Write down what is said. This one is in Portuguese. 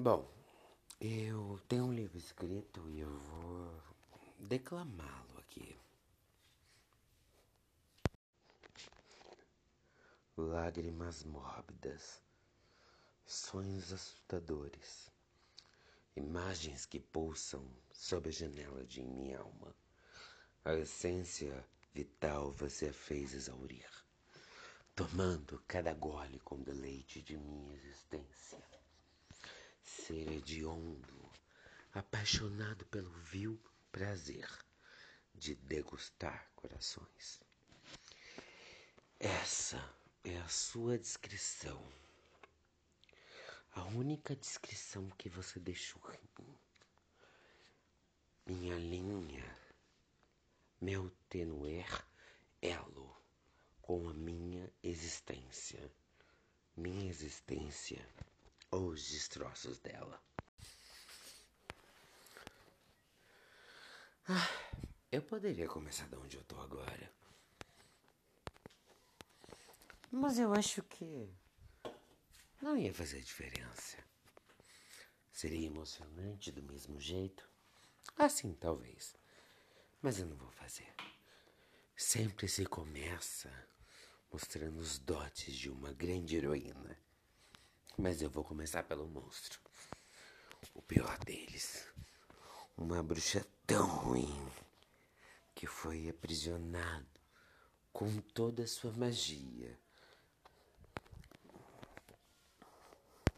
Bom, eu tenho um livro escrito e eu vou declamá-lo aqui. Lágrimas mórbidas, sonhos assustadores, imagens que pulsam sob a janela de minha alma. A essência vital você a fez exaurir, tomando cada gole com deleite de minha existência ser hediondo, apaixonado pelo vil prazer de degustar corações. Essa é a sua descrição, a única descrição que você deixou em mim. Minha linha, meu tenuer elo com a minha existência, minha existência ou os destroços dela. Ah, eu poderia começar de onde eu tô agora. Mas eu acho que não ia fazer diferença. Seria emocionante do mesmo jeito? Assim, talvez. Mas eu não vou fazer. Sempre se começa mostrando os dotes de uma grande heroína. Mas eu vou começar pelo monstro. O pior deles. Uma bruxa tão ruim que foi aprisionado com toda a sua magia